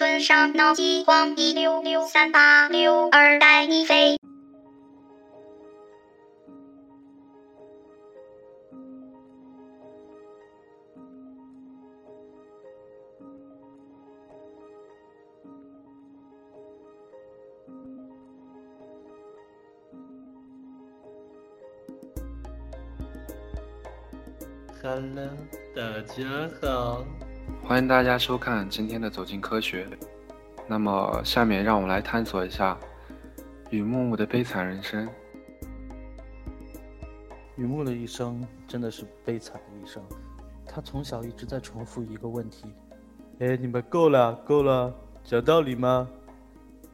村上脑激光一六六三八六二带你飞。Hello，大家好，欢迎大家收看今天的《走进科学》。那么，下面让我们来探索一下雨木木的悲惨人生。雨木的一生真的是悲惨的一生，他从小一直在重复一个问题：“哎，你们够了，够了，讲道理吗？”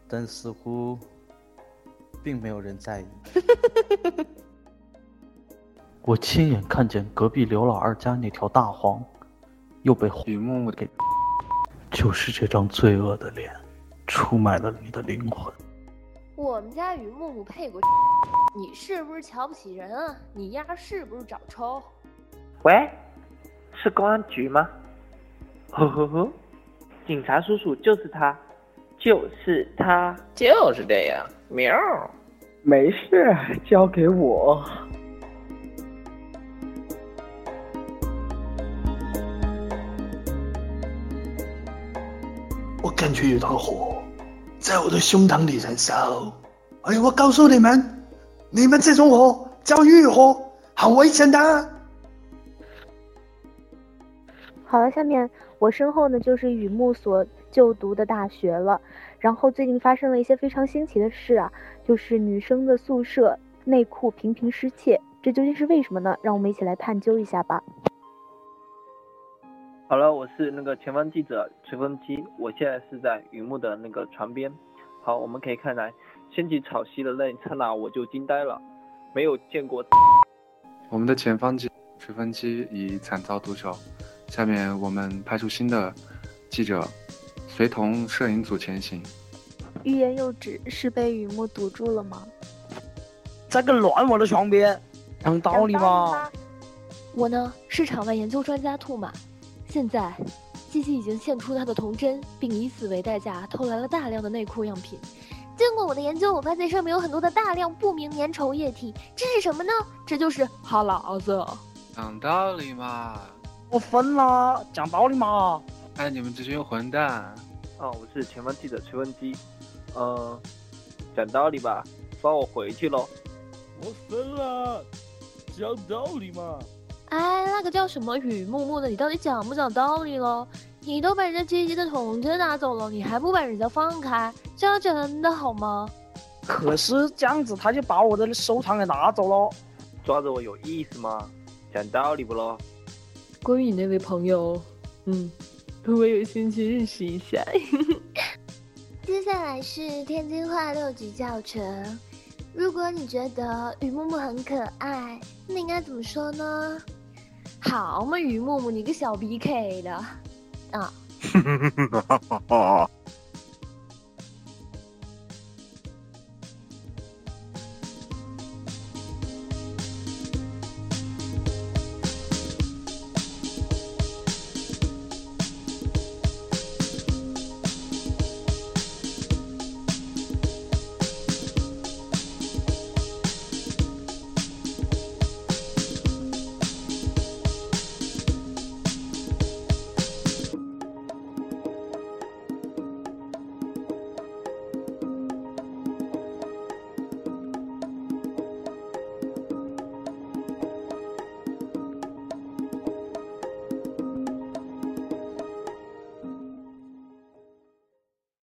但似乎并没有人在意。我亲眼看见隔壁刘老二家那条大黄，又被雨木木给，就是这张罪恶的脸，出卖了你的灵魂。我们家雨木木配过，你是不是瞧不起人啊？你丫是不是找抽？喂，是公安局吗？呵呵呵，警察叔叔就是他，就是他，就是这样。喵，没事，交给我。我感觉有团火在我的胸膛里燃烧。哎，我告诉你们，你们这种火叫欲火，很危险的。好了，下面我身后呢就是雨木所就读的大学了。然后最近发生了一些非常新奇的事啊，就是女生的宿舍内裤频频失窃，这究竟是为什么呢？让我们一起来探究一下吧。好了，我是那个前方记者吹风机，我现在是在雨木的那个船边。好，我们可以看来，掀起潮汐的那一刹那，我就惊呆了，没有见过。我们的前方记吹风机已惨遭毒手，下面我们派出新的记者，随同摄影组前行。欲言又止，是被雨木堵住了吗？在个乱我的床边，讲道理吗。我呢是场外研究专家兔马。现在，机器已经献出它的童真，并以此为代价偷来了大量的内裤样品。经过我的研究，我发现上面有很多的大量不明粘稠液体，这是什么呢？这就是哈喇子。讲道理嘛！我疯了！讲道理嘛！哎，你们这群混蛋！哦，我是前方记者吹风机。嗯，讲道理吧，放我回去喽。我疯了！讲道理嘛！哎，那个叫什么雨木木的，你到底讲不讲道理喽？你都把人家机器的童真拿走了，你还不把人家放开，这样真的好吗？可是这样子他就把我的收藏给拿走了，抓着我有意思吗？讲道理不咯？关于你那位朋友，嗯，我有兴趣认识一下。接下来是天津话六级教程，如果你觉得雨木木很可爱，那应该怎么说呢？好嘛，雨木木，你个小 B K 的，啊！